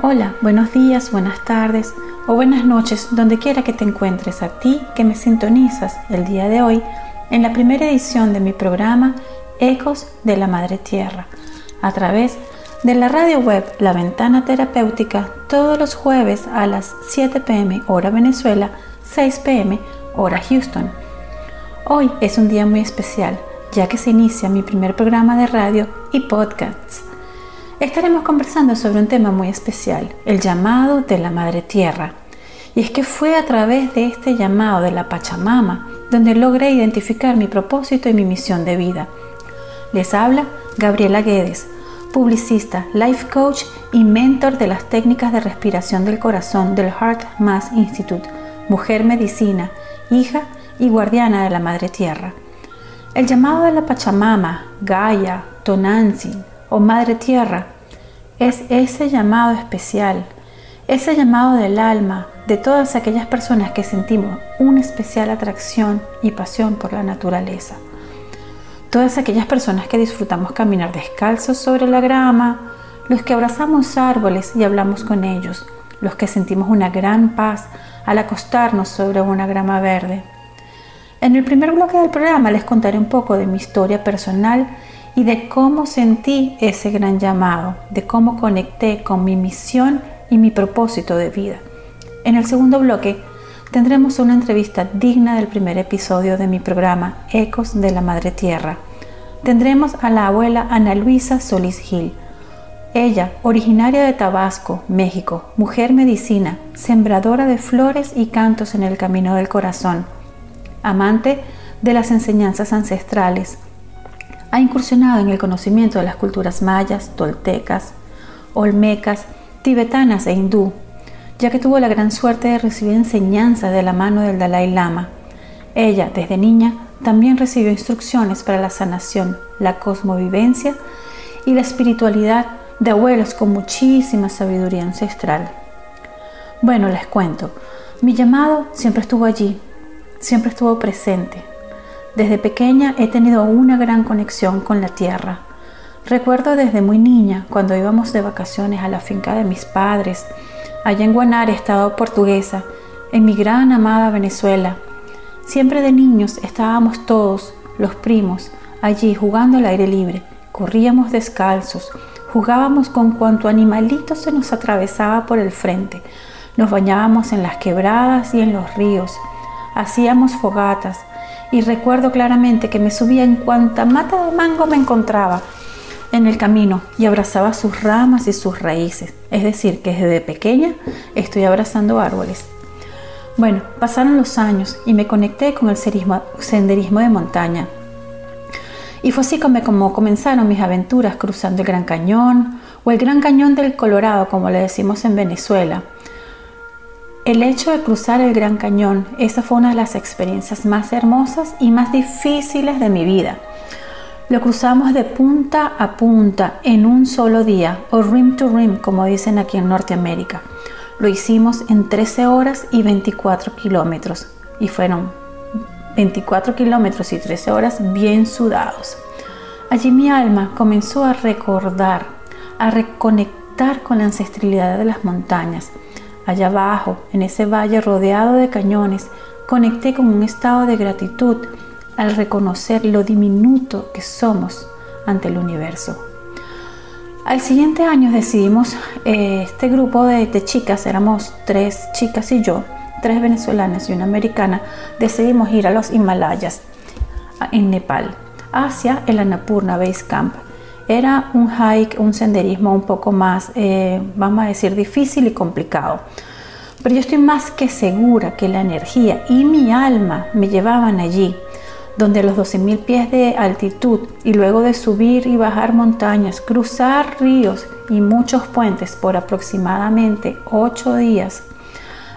Hola, buenos días, buenas tardes o buenas noches, donde quiera que te encuentres a ti que me sintonizas el día de hoy en la primera edición de mi programa Ecos de la Madre Tierra, a través de la radio web La Ventana Terapéutica todos los jueves a las 7 pm hora Venezuela, 6 pm hora Houston. Hoy es un día muy especial, ya que se inicia mi primer programa de radio y podcasts estaremos conversando sobre un tema muy especial, el llamado de la Madre Tierra. Y es que fue a través de este llamado de la Pachamama donde logré identificar mi propósito y mi misión de vida. Les habla Gabriela Guedes, publicista, life coach y mentor de las técnicas de respiración del corazón del Heart Mass Institute, mujer medicina, hija y guardiana de la Madre Tierra. El llamado de la Pachamama, Gaia, Tonantzin, o Madre Tierra, es ese llamado especial, ese llamado del alma de todas aquellas personas que sentimos una especial atracción y pasión por la naturaleza. Todas aquellas personas que disfrutamos caminar descalzos sobre la grama, los que abrazamos árboles y hablamos con ellos, los que sentimos una gran paz al acostarnos sobre una grama verde. En el primer bloque del programa les contaré un poco de mi historia personal y de cómo sentí ese gran llamado, de cómo conecté con mi misión y mi propósito de vida. En el segundo bloque tendremos una entrevista digna del primer episodio de mi programa Ecos de la Madre Tierra. Tendremos a la abuela Ana Luisa Solís Gil. Ella, originaria de Tabasco, México, mujer medicina, sembradora de flores y cantos en el camino del corazón, amante de las enseñanzas ancestrales, ha incursionado en el conocimiento de las culturas mayas, toltecas, olmecas, tibetanas e hindú, ya que tuvo la gran suerte de recibir enseñanza de la mano del Dalai Lama. Ella, desde niña, también recibió instrucciones para la sanación, la cosmovivencia y la espiritualidad de abuelos con muchísima sabiduría ancestral. Bueno, les cuento, mi llamado siempre estuvo allí, siempre estuvo presente, desde pequeña he tenido una gran conexión con la tierra. Recuerdo desde muy niña, cuando íbamos de vacaciones a la finca de mis padres, allá en Guanare, estado portuguesa, en mi gran amada Venezuela. Siempre de niños estábamos todos, los primos, allí jugando al aire libre. Corríamos descalzos, jugábamos con cuanto animalito se nos atravesaba por el frente. Nos bañábamos en las quebradas y en los ríos. Hacíamos fogatas, y recuerdo claramente que me subía en cuanta mata de mango me encontraba en el camino y abrazaba sus ramas y sus raíces. Es decir, que desde pequeña estoy abrazando árboles. Bueno, pasaron los años y me conecté con el senderismo de montaña. Y fue así como, comenzaron mis aventuras cruzando el Gran Cañón o el Gran Cañón del Colorado, como le decimos en Venezuela el hecho de cruzar el Gran Cañón, esa fue una de las experiencias más hermosas y más difíciles de mi vida. Lo cruzamos de punta a punta en un solo día, o rim to rim, como dicen aquí en Norteamérica. Lo hicimos en 13 horas y 24 kilómetros, y fueron 24 kilómetros y 13 horas bien sudados. Allí mi alma comenzó a recordar, a reconectar con la ancestralidad de las montañas, Allá abajo, en ese valle rodeado de cañones, conecté con un estado de gratitud al reconocer lo diminuto que somos ante el universo. Al siguiente año decidimos, eh, este grupo de, de, chicas, éramos tres chicas y yo, tres venezolanas y una americana, decidimos ir a los Himalayas, en Nepal, hacia el Annapurna Base Camp. Era un hike, un senderismo un poco más, eh, vamos a decir, difícil y complicado. Pero yo estoy más que segura que la energía y mi alma me llevaban allí, donde a los 12.000 pies de altitud y luego de subir y bajar montañas, cruzar ríos y muchos puentes por aproximadamente 8 días,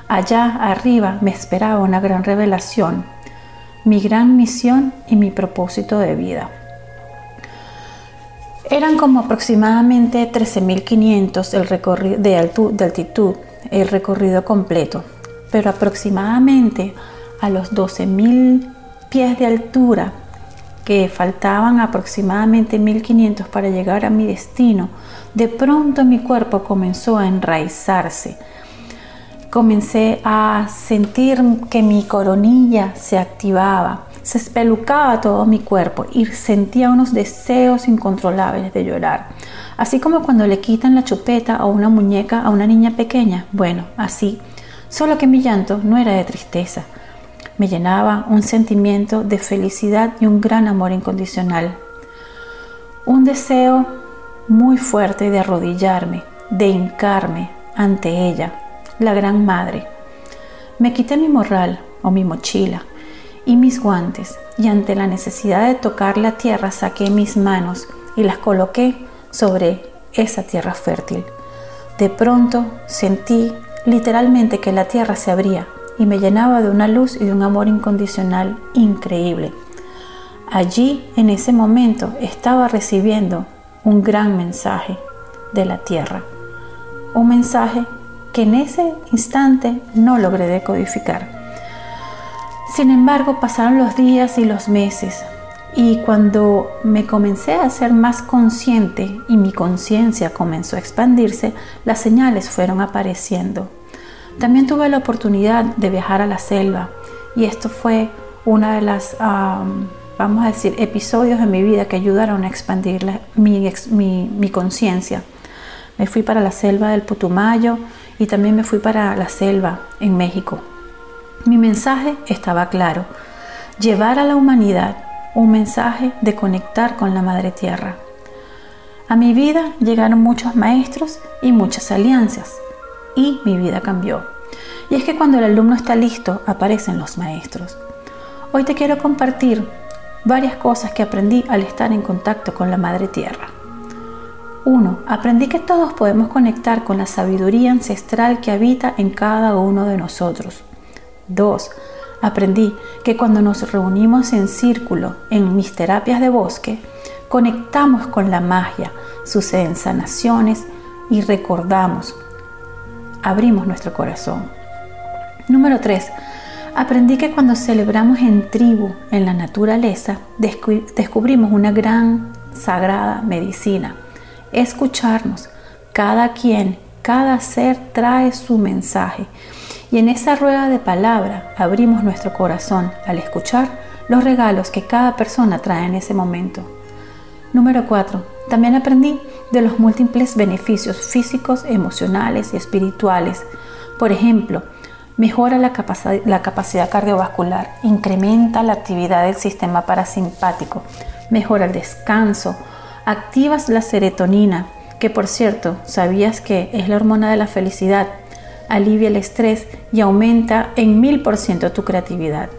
allá arriba me esperaba una gran revelación, mi gran misión y mi propósito de vida. Eran como aproximadamente 13.500 el recorrido de, altitud, el recorrido completo, pero aproximadamente a los 12.000 pies de altura que faltaban aproximadamente 1500 para llegar a mi destino, de pronto mi cuerpo comenzó a enraizarse. Comencé a sentir que mi coronilla se activaba, se espelucaba todo mi cuerpo y sentía unos deseos incontrolables de llorar. Así como cuando le quitan la chupeta a una muñeca a una niña pequeña. Bueno, así. Solo que mi llanto no era de tristeza. Me llenaba un sentimiento de felicidad y un gran amor incondicional. Un deseo muy fuerte de arrodillarme, de hincarme ante ella, la gran madre. Me quité mi morral o mi mochila y mis guantes y ante la necesidad de tocar la tierra saqué mis manos y las coloqué sobre esa tierra fértil. De pronto sentí literalmente que la tierra se abría y me llenaba de una luz y de un amor incondicional increíble. Allí, en ese momento, estaba recibiendo un gran mensaje de la tierra. Un mensaje que en ese instante no logré decodificar. Sin embargo, pasaron los días y los meses y cuando me comencé a ser más consciente y mi conciencia comenzó a expandirse, las señales fueron apareciendo. También tuve la oportunidad de viajar a la selva y esto fue una de las, vamos a decir, episodios en mi vida que ayudaron a expandir mi, mi conciencia. Me fui para la selva del Putumayo y también me fui para la selva en México. Mi mensaje estaba claro, llevar a la humanidad un mensaje de conectar con la Madre Tierra. A mi vida llegaron muchos maestros y muchas alianzas y mi vida cambió. Y es que cuando el alumno está listo, aparecen los maestros. Hoy te quiero compartir varias cosas que aprendí al estar en contacto con la Madre Tierra. 1. Aprendí que todos podemos conectar con la sabiduría ancestral que habita en cada uno de nosotros. 2. Aprendí que cuando nos reunimos en círculo en mis terapias de bosque, conectamos con la magia, suceden sanaciones y recordamos, abrimos nuestro corazón. Número 3. Aprendí que cuando celebramos en tribu, en la naturaleza, descubrimos una gran sagrada medicina. Escucharnos. Cada quien, cada ser trae su mensaje y en esa rueda de palabra abrimos nuestro corazón al escuchar los regalos que cada persona trae en ese momento. Número 4. También aprendí de los múltiples beneficios físicos, emocionales y espirituales. Por ejemplo, mejora la, la capacidad cardiovascular, incrementa la actividad del sistema parasimpático, mejora el descanso, activas la serotonina, que por cierto, ¿sabías que es la hormona de la felicidad? Alivia el estrés y aumenta en mil por ciento tu creatividad.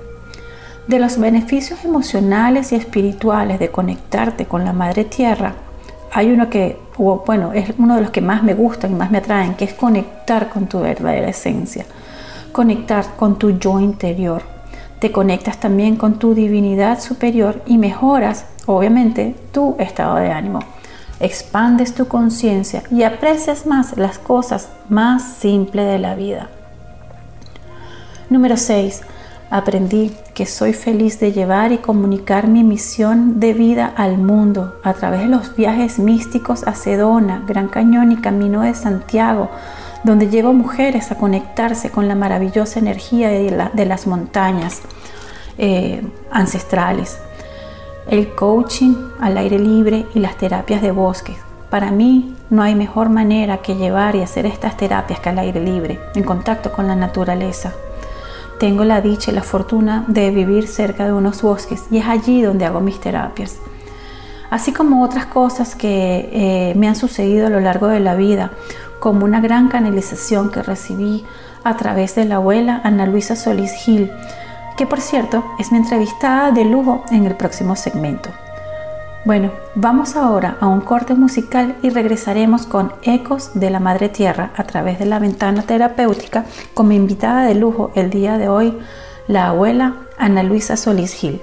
De los beneficios emocionales y espirituales de conectarte con la Madre Tierra, hay uno que, bueno, es uno de los que más me gustan y más me atraen, que es conectar con tu verdadera esencia, conectar con tu yo interior. Te conectas también con tu divinidad superior y mejoras, obviamente, tu estado de ánimo expandes tu conciencia y aprecias más las cosas más simples de la vida. Número 6. Aprendí que soy feliz de llevar y comunicar mi misión de vida al mundo a través de los viajes místicos a Sedona, Gran Cañón y Camino de Santiago, donde llevo mujeres a conectarse con la maravillosa energía de, las montañas eh, ancestrales el coaching al aire libre y las terapias de bosque. Para mí no hay mejor manera que llevar y hacer estas terapias que al aire libre, en contacto con la naturaleza. Tengo la dicha y la fortuna de vivir cerca de unos bosques y es allí donde hago mis terapias. Así como otras cosas que eh, me han sucedido a lo largo de la vida, como una gran canalización que recibí a través de la abuela Ana Luisa Solís Gil, que por cierto es mi entrevistada de lujo en el próximo segmento. Bueno, vamos ahora a un corte musical y regresaremos con Ecos de la Madre Tierra a través de la ventana terapéutica con mi invitada de lujo el día de hoy, la abuela Ana Luisa Solís Gil.